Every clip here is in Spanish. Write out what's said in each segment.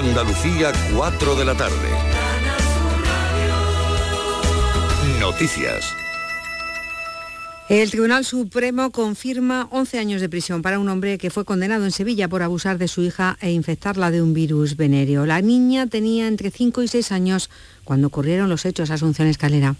Andalucía, 4 de la tarde. Noticias. El Tribunal Supremo confirma 11 años de prisión para un hombre que fue condenado en Sevilla por abusar de su hija e infectarla de un virus venéreo. La niña tenía entre 5 y 6 años cuando ocurrieron los hechos a Asunción Escalera.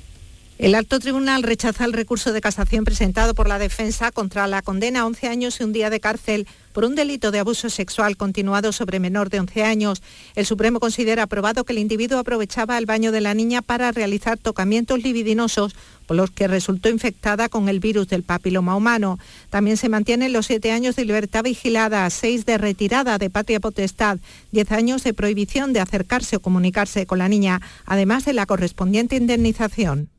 El alto tribunal rechaza el recurso de casación presentado por la defensa contra la condena a 11 años y un día de cárcel por un delito de abuso sexual continuado sobre menor de 11 años. El Supremo considera aprobado que el individuo aprovechaba el baño de la niña para realizar tocamientos libidinosos por los que resultó infectada con el virus del papiloma humano. También se mantienen los siete años de libertad vigilada, seis de retirada de patria potestad, diez años de prohibición de acercarse o comunicarse con la niña, además de la correspondiente indemnización.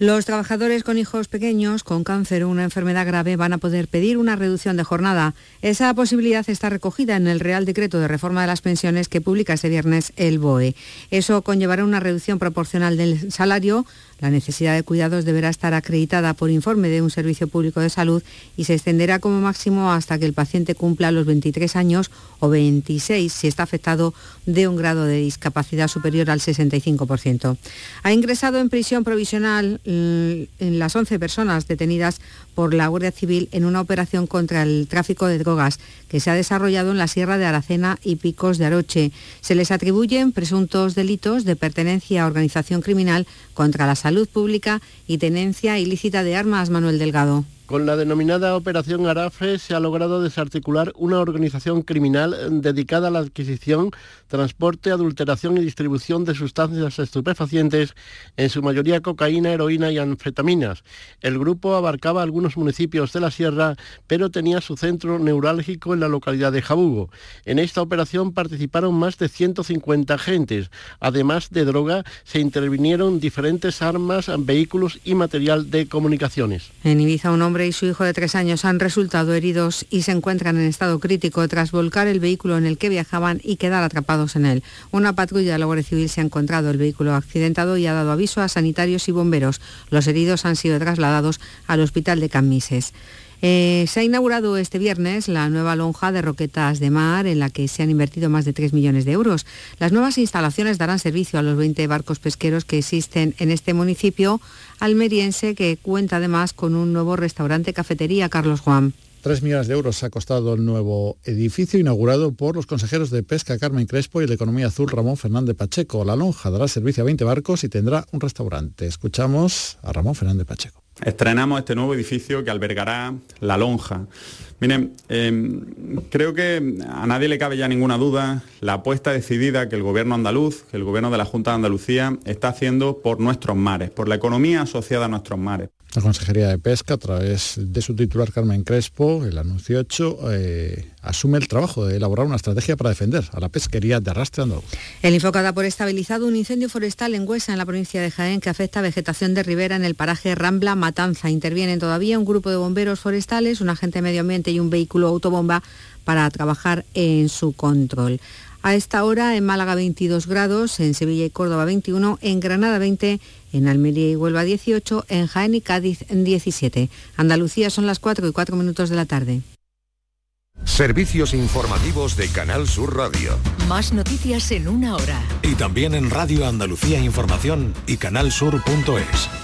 Los trabajadores con hijos pequeños con cáncer o una enfermedad grave van a poder pedir una reducción de jornada. Esa posibilidad está recogida en el Real Decreto de Reforma de las Pensiones que publica este viernes el BOE. Eso conllevará una reducción proporcional del salario la necesidad de cuidados deberá estar acreditada por informe de un servicio público de salud y se extenderá como máximo hasta que el paciente cumpla los 23 años o 26 si está afectado de un grado de discapacidad superior al 65%. Ha ingresado en prisión provisional mm, en las 11 personas detenidas por la Guardia Civil en una operación contra el tráfico de drogas que se ha desarrollado en la Sierra de Aracena y Picos de Aroche. Se les atribuyen presuntos delitos de pertenencia a organización criminal contra la salud pública y tenencia ilícita de armas, Manuel Delgado. Con la denominada Operación Arafe se ha logrado desarticular una organización criminal dedicada a la adquisición, transporte, adulteración y distribución de sustancias estupefacientes, en su mayoría cocaína, heroína y anfetaminas. El grupo abarcaba algunos municipios de la sierra, pero tenía su centro neurálgico en la localidad de Jabugo. En esta operación participaron más de 150 agentes. Además de droga, se intervinieron diferentes armas, vehículos y material de comunicaciones. Y su hijo de tres años han resultado heridos y se encuentran en estado crítico tras volcar el vehículo en el que viajaban y quedar atrapados en él. Una patrulla de la Guardia Civil se ha encontrado el vehículo accidentado y ha dado aviso a sanitarios y bomberos. Los heridos han sido trasladados al hospital de Camises. Eh, se ha inaugurado este viernes la nueva lonja de Roquetas de Mar, en la que se han invertido más de 3 millones de euros. Las nuevas instalaciones darán servicio a los 20 barcos pesqueros que existen en este municipio almeriense, que cuenta además con un nuevo restaurante cafetería, Carlos Juan. 3 millones de euros ha costado el nuevo edificio inaugurado por los consejeros de Pesca Carmen Crespo y de Economía Azul Ramón Fernández Pacheco. La lonja dará servicio a 20 barcos y tendrá un restaurante. Escuchamos a Ramón Fernández Pacheco estrenamos este nuevo edificio que albergará la lonja. Miren, em, creo que a nadie le cabe ya ninguna duda la apuesta decidida que el gobierno andaluz, que el gobierno de la Junta de Andalucía está haciendo por nuestros mares, por la economía asociada a nuestros mares. La Consejería de Pesca, a través de su titular Carmen Crespo, el anuncio hecho, eh, asume el trabajo de elaborar una estrategia para defender a la pesquería de arrastre andaluz. El Infoca da por estabilizado un incendio forestal en Huesa, en la provincia de Jaén, que afecta a vegetación de ribera en el paraje Rambla Matanza. Intervienen todavía un grupo de bomberos forestales, un agente de medio ambiente y un vehículo autobomba para trabajar en su control. A esta hora en Málaga 22 grados, en Sevilla y Córdoba 21, en Granada 20, en Almería y Huelva 18, en Jaén y Cádiz 17. Andalucía son las 4 y 4 minutos de la tarde. Servicios informativos de Canal Sur Radio. Más noticias en una hora. Y también en Radio Andalucía Información y canalsur.es.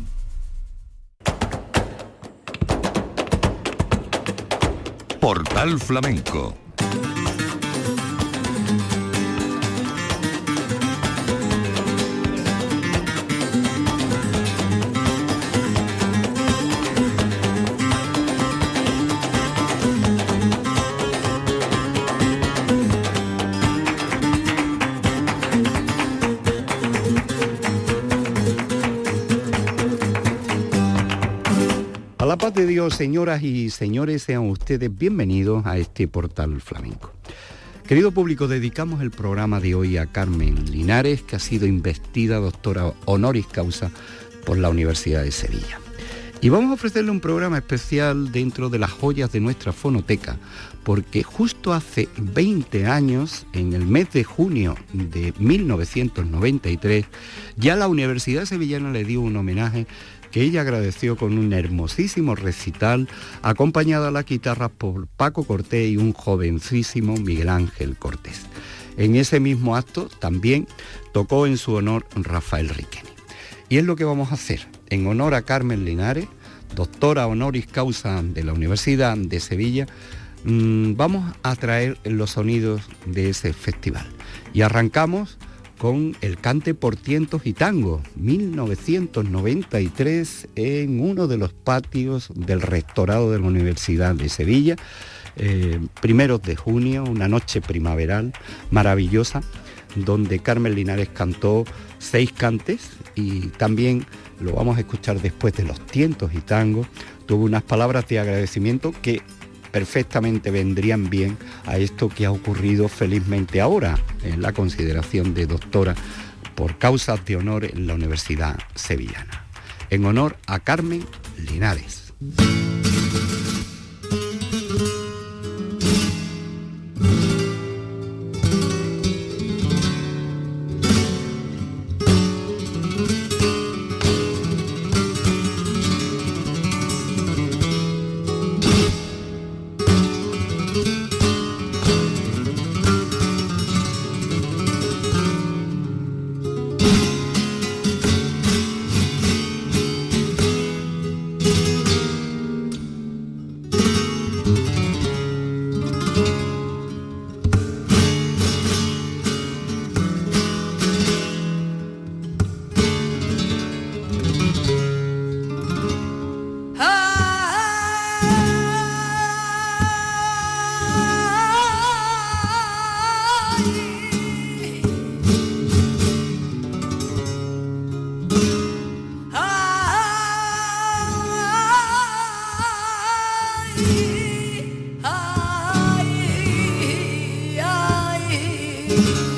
Portal Flamenco Dios, señoras y señores, sean ustedes bienvenidos a este portal flamenco. Querido público, dedicamos el programa de hoy a Carmen Linares, que ha sido investida doctora honoris causa por la Universidad de Sevilla. Y vamos a ofrecerle un programa especial dentro de las joyas de nuestra fonoteca, porque justo hace 20 años, en el mes de junio de 1993, ya la Universidad Sevillana le dio un homenaje que ella agradeció con un hermosísimo recital, acompañada a la guitarra por Paco Cortés y un jovencísimo Miguel Ángel Cortés. En ese mismo acto también tocó en su honor Rafael Riqueni. Y es lo que vamos a hacer, en honor a Carmen Linares, doctora honoris causa de la Universidad de Sevilla, mm, vamos a traer los sonidos de ese festival. Y arrancamos con el cante por tientos y tango, 1993, en uno de los patios del rectorado de la Universidad de Sevilla, eh, primeros de junio, una noche primaveral maravillosa, donde Carmen Linares cantó seis cantes y también lo vamos a escuchar después de los tientos y tango, tuvo unas palabras de agradecimiento que perfectamente vendrían bien a esto que ha ocurrido felizmente ahora en la consideración de doctora por causas de honor en la Universidad Sevillana. En honor a Carmen Linares. thank you.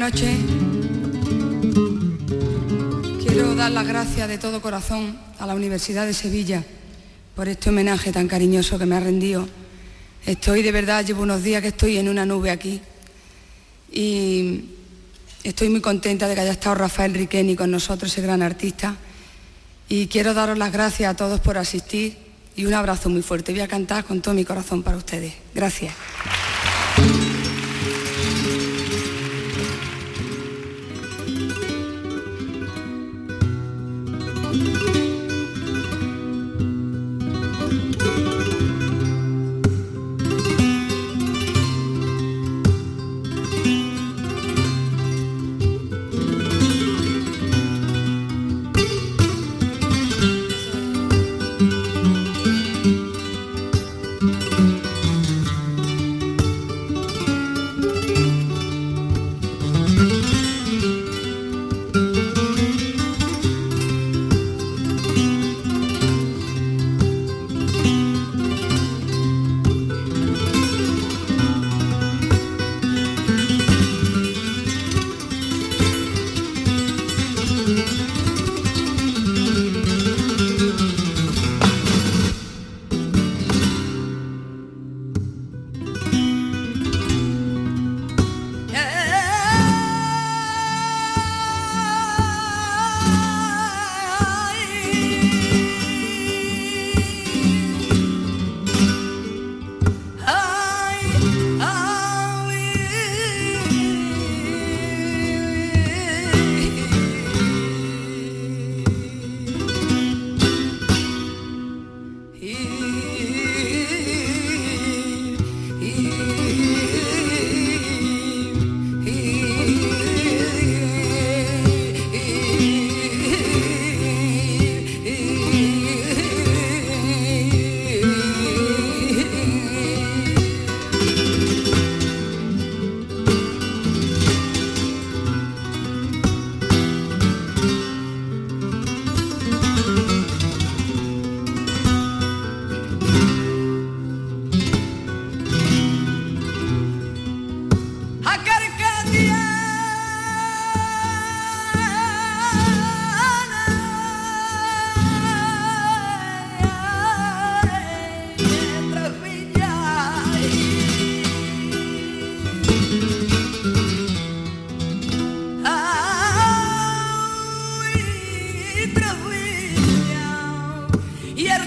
noche Quiero dar las gracias de todo corazón a la Universidad de Sevilla por este homenaje tan cariñoso que me ha rendido. Estoy de verdad, llevo unos días que estoy en una nube aquí y estoy muy contenta de que haya estado Rafael Riqueni con nosotros, ese gran artista. Y quiero daros las gracias a todos por asistir y un abrazo muy fuerte. Voy a cantar con todo mi corazón para ustedes. Gracias.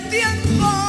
tiempo.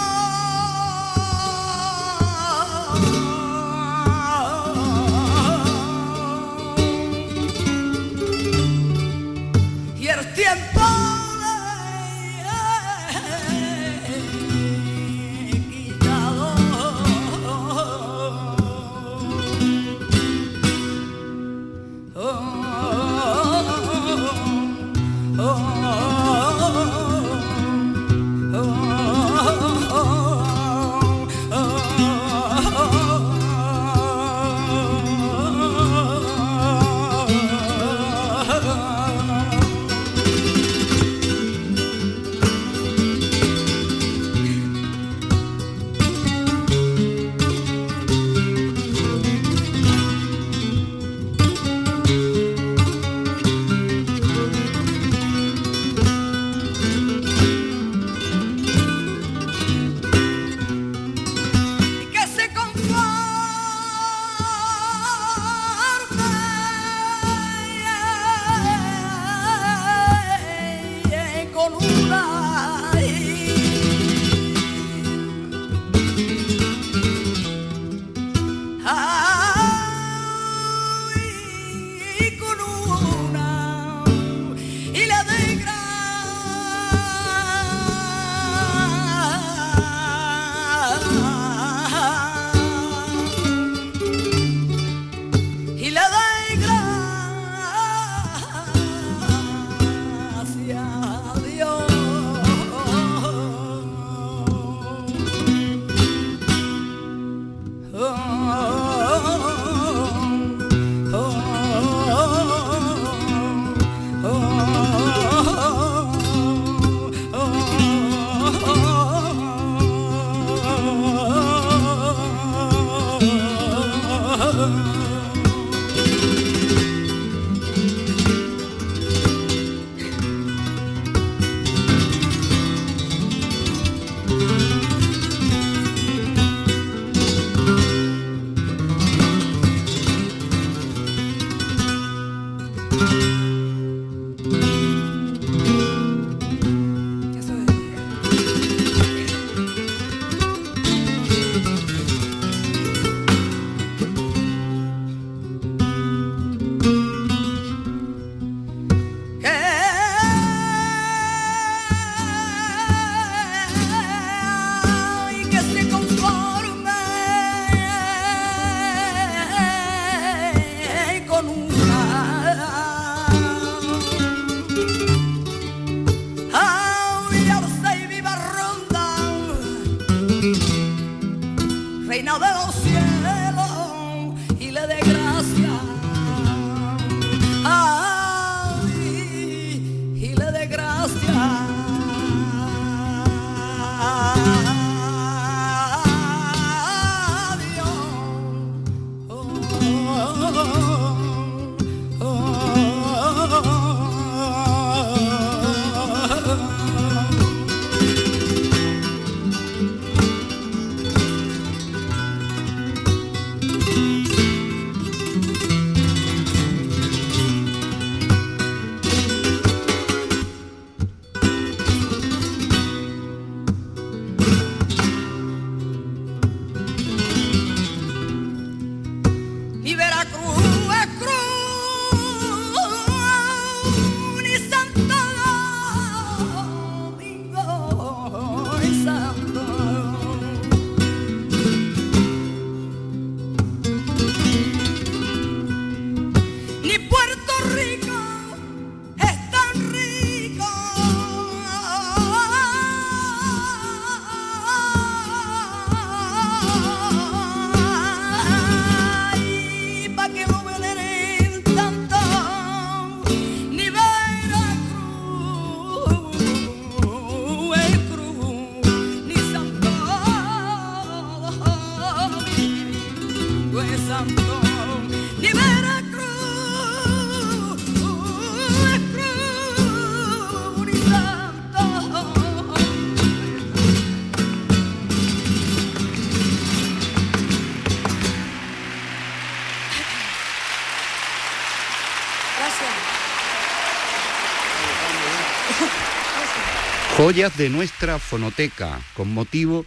De nuestra fonoteca, con motivo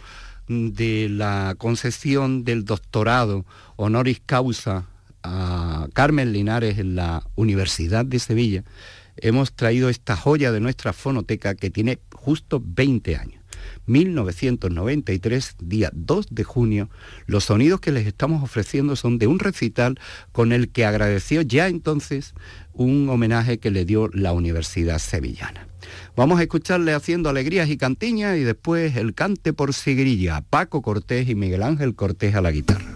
de la concesión del doctorado honoris causa a Carmen Linares en la Universidad de Sevilla, hemos traído esta joya de nuestra fonoteca que tiene justo 20 años. 1993, día 2 de junio, los sonidos que les estamos ofreciendo son de un recital con el que agradeció ya entonces un homenaje que le dio la Universidad Sevillana. Vamos a escucharle haciendo alegrías y cantiñas y después el cante por sigrilla, Paco Cortés y Miguel Ángel Cortés a la guitarra.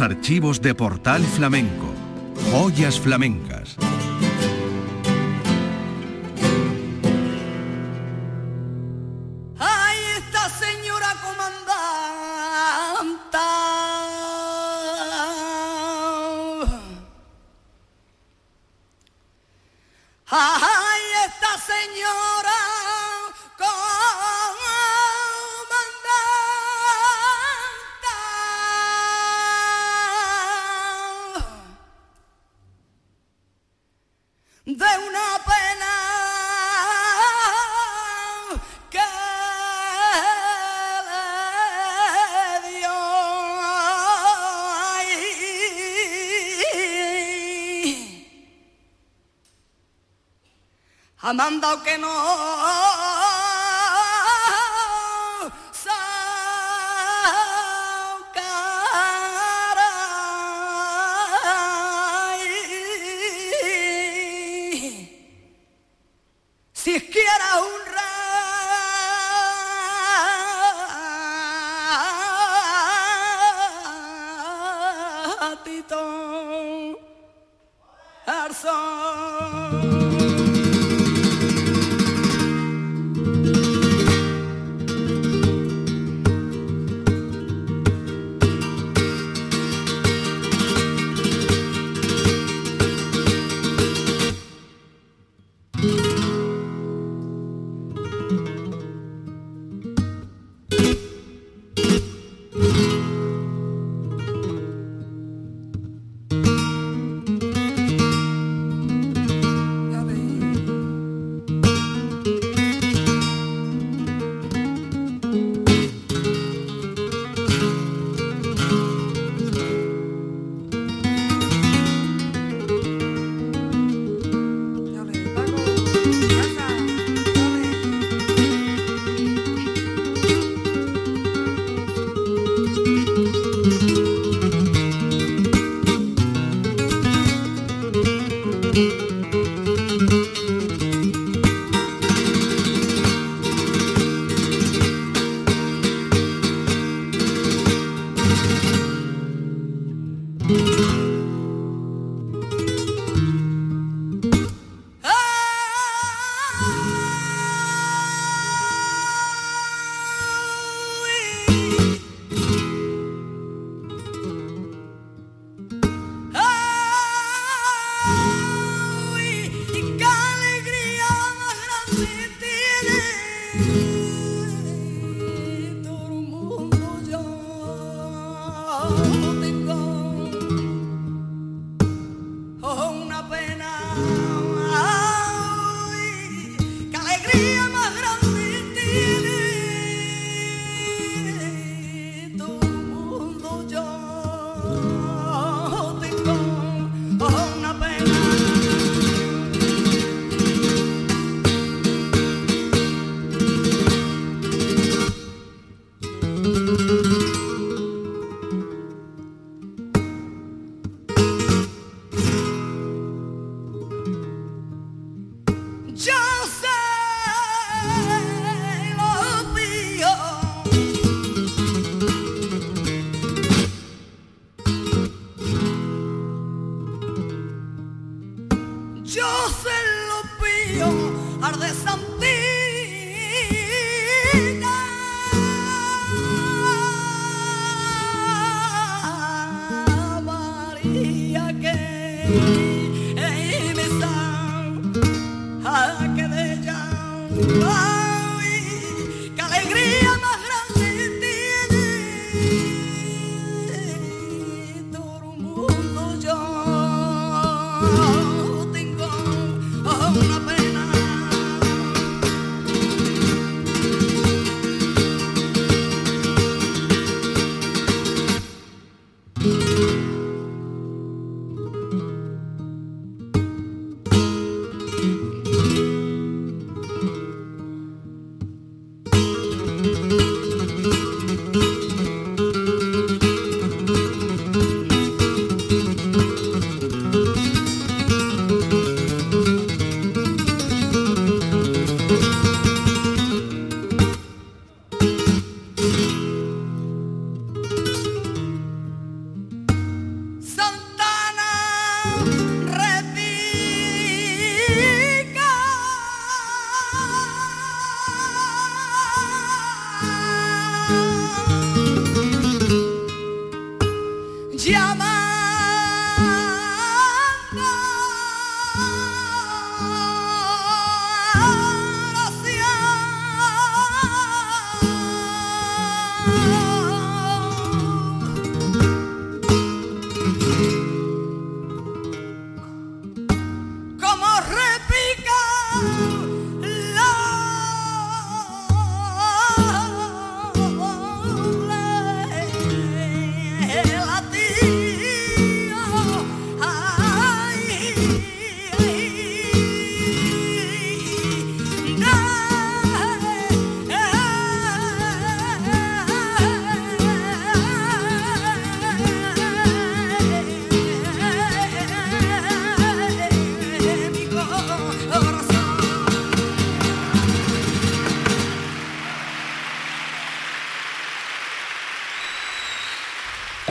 Archivos de Portal Flamenco. Joyas flamencas.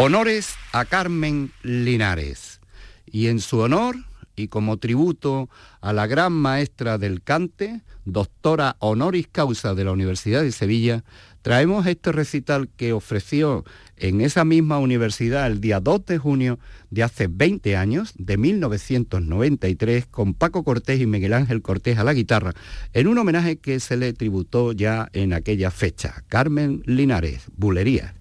Honores a Carmen Linares. Y en su honor y como tributo a la gran maestra del cante, doctora honoris causa de la Universidad de Sevilla, traemos este recital que ofreció en esa misma universidad el día 2 de junio de hace 20 años, de 1993, con Paco Cortés y Miguel Ángel Cortés a la guitarra, en un homenaje que se le tributó ya en aquella fecha. Carmen Linares, Bulería.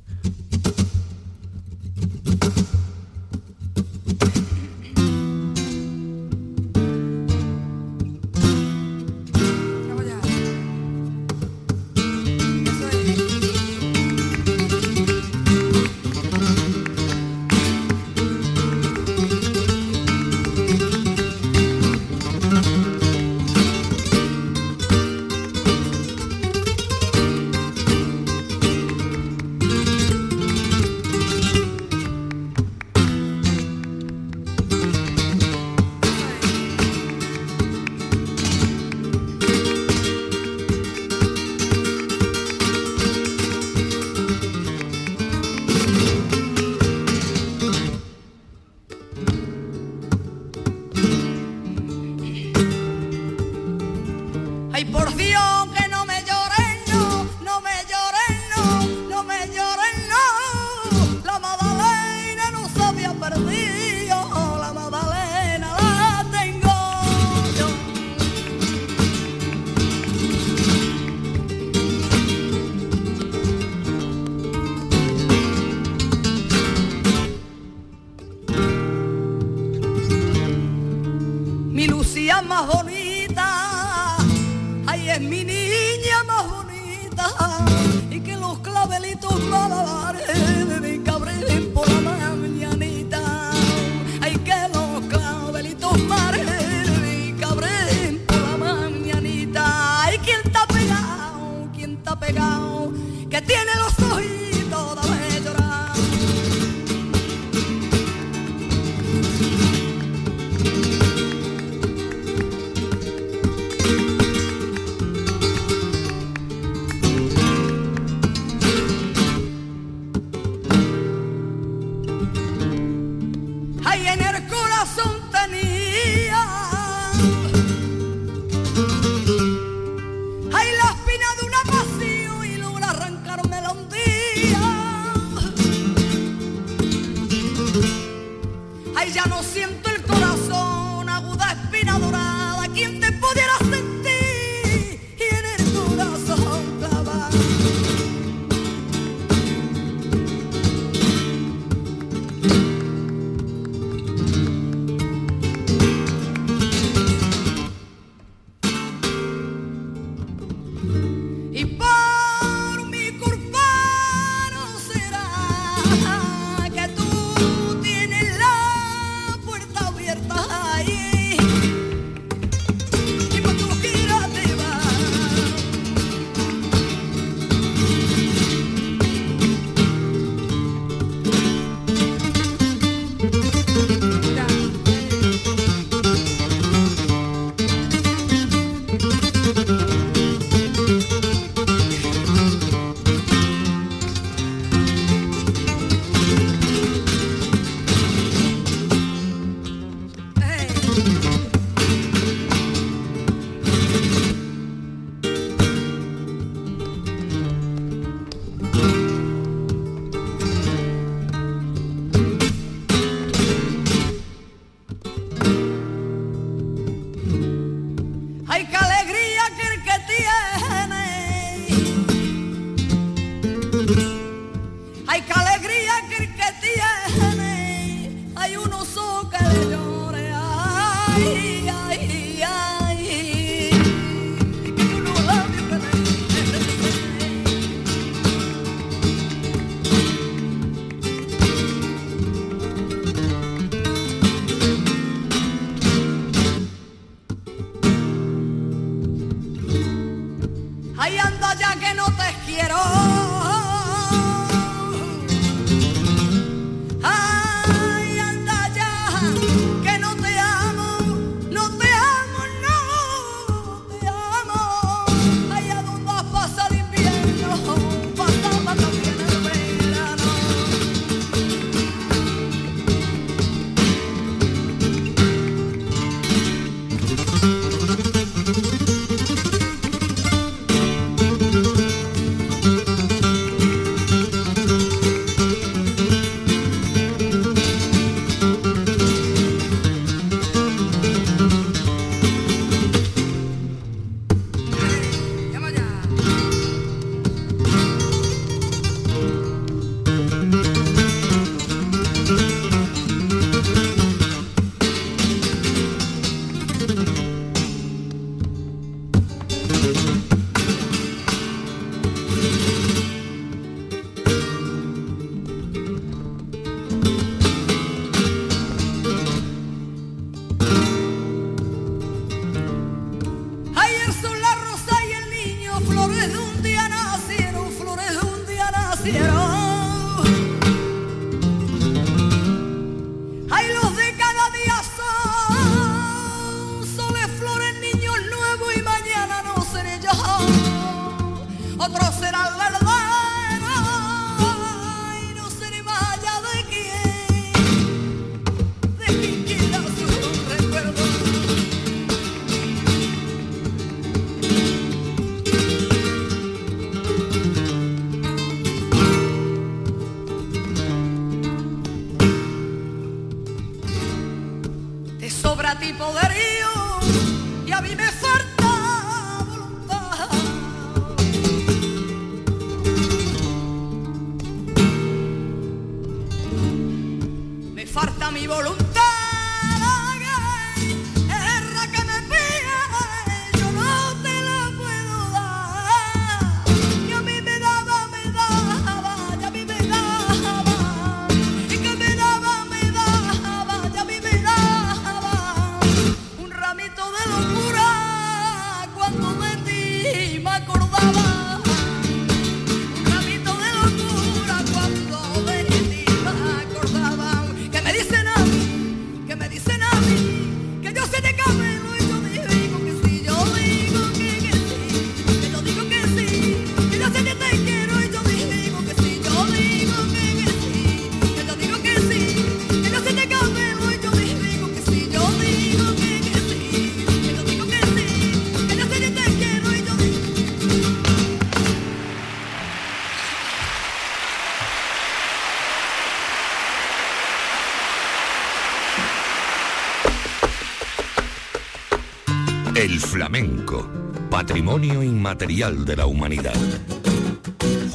Patrimonio inmaterial de la humanidad.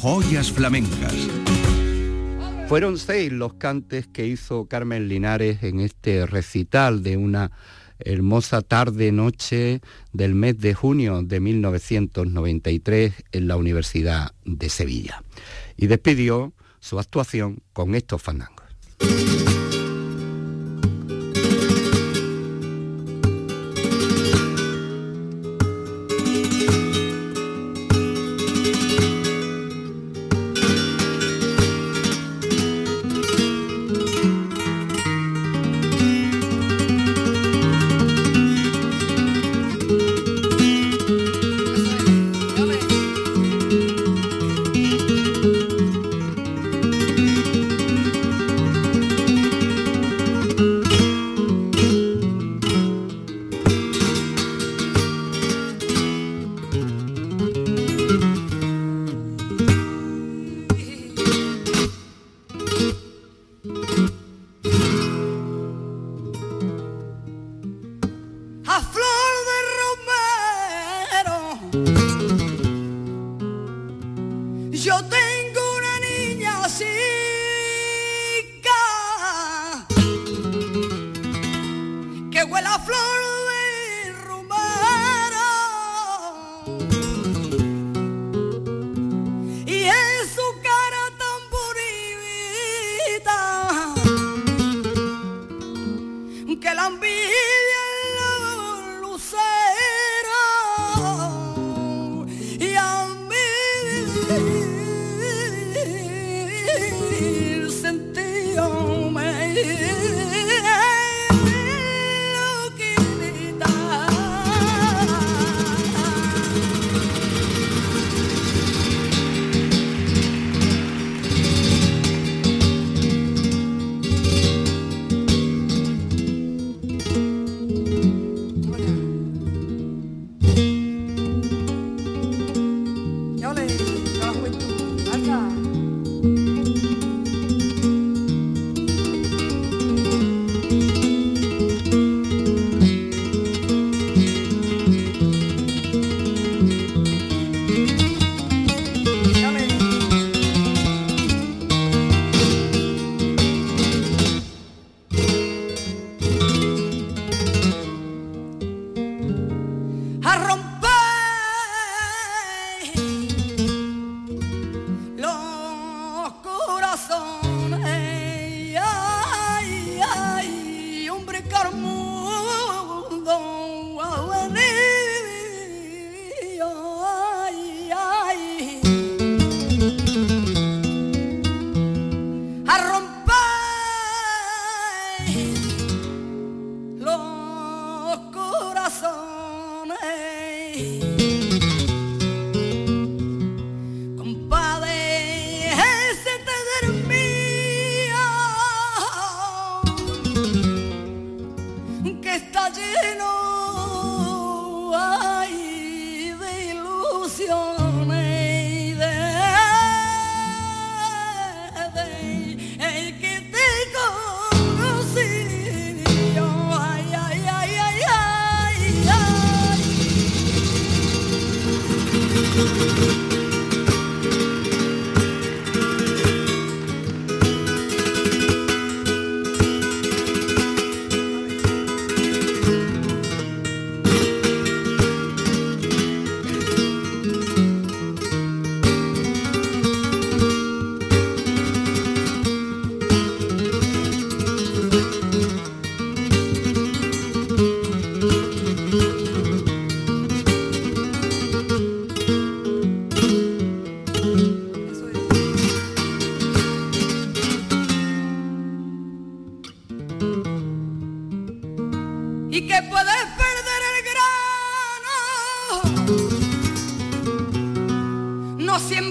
Joyas flamencas. Fueron seis los cantes que hizo Carmen Linares en este recital de una hermosa tarde-noche del mes de junio de 1993 en la Universidad de Sevilla. Y despidió su actuación con estos fandangos.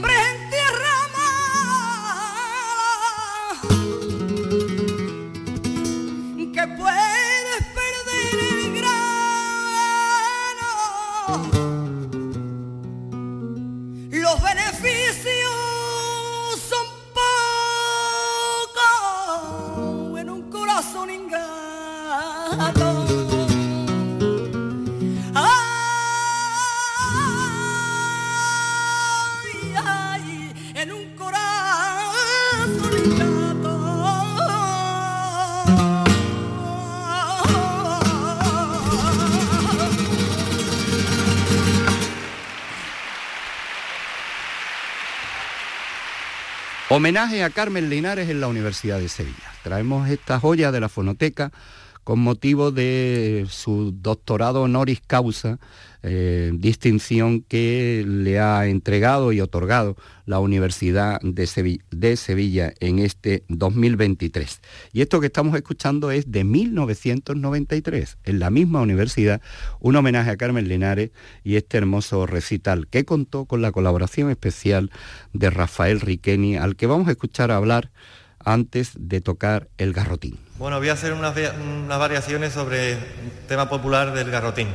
我们。Homenaje a Carmen Linares en la Universidad de Sevilla. Traemos esta joya de la fonoteca con motivo de su doctorado honoris causa, eh, distinción que le ha entregado y otorgado la Universidad de Sevilla, en este 2023. Y esto que estamos escuchando es de 1993, en la misma universidad, un homenaje a Carmen Linares y este hermoso recital que contó con la colaboración especial de Rafael Riqueni, al que vamos a escuchar hablar antes de tocar el garrotín. Bueno, voy a hacer unas, variaciones sobre el tema popular del garrotín.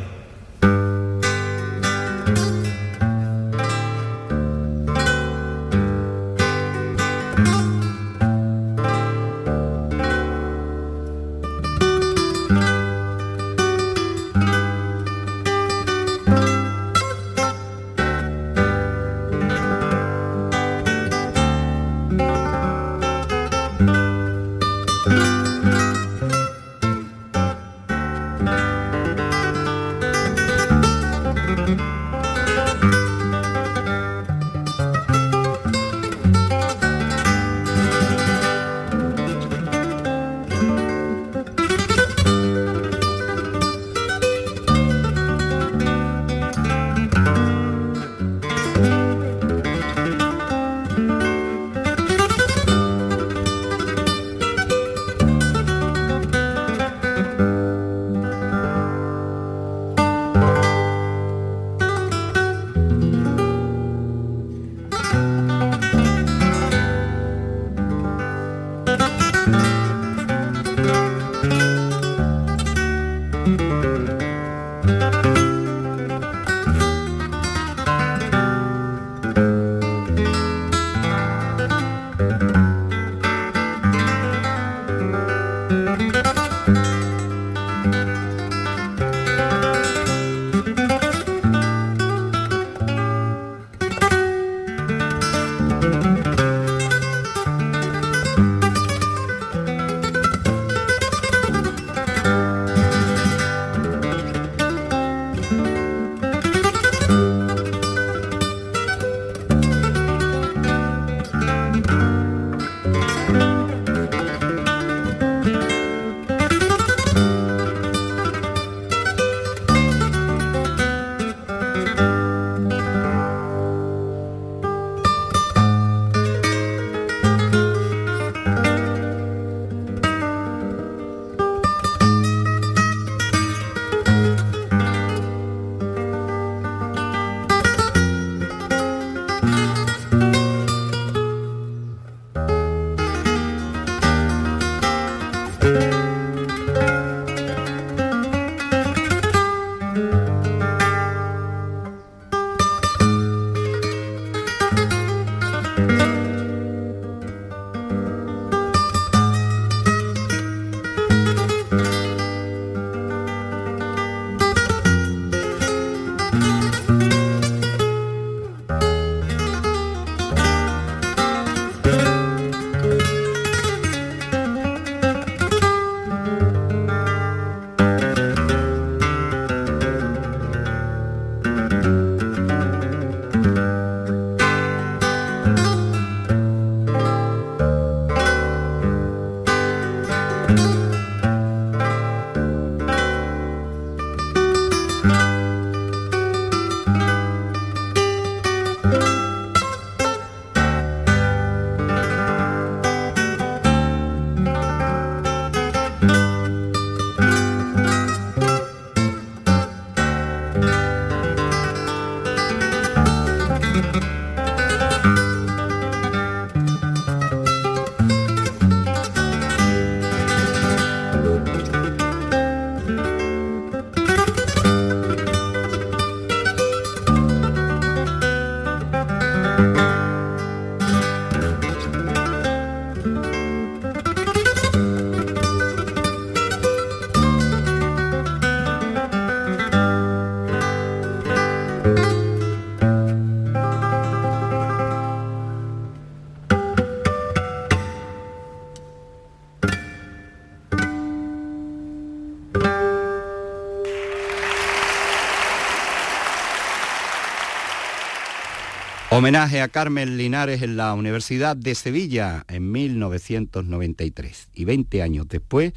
Homenaje a Carmen Linares en la Universidad de Sevilla en 1993 y 20 años después,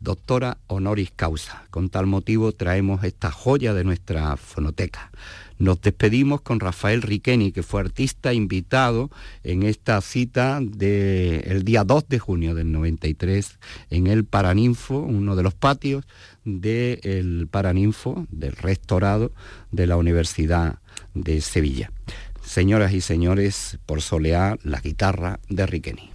doctora honoris causa. Con tal motivo traemos esta joya de nuestra fonoteca. Nos despedimos con Rafael Riqueni, que fue artista invitado en esta cita del día 2 de junio del 93 en el Paraninfo, uno de los patios del Paraninfo, del restaurado de la Universidad de Sevilla. Señoras y señores, por solear la guitarra de Riqueni.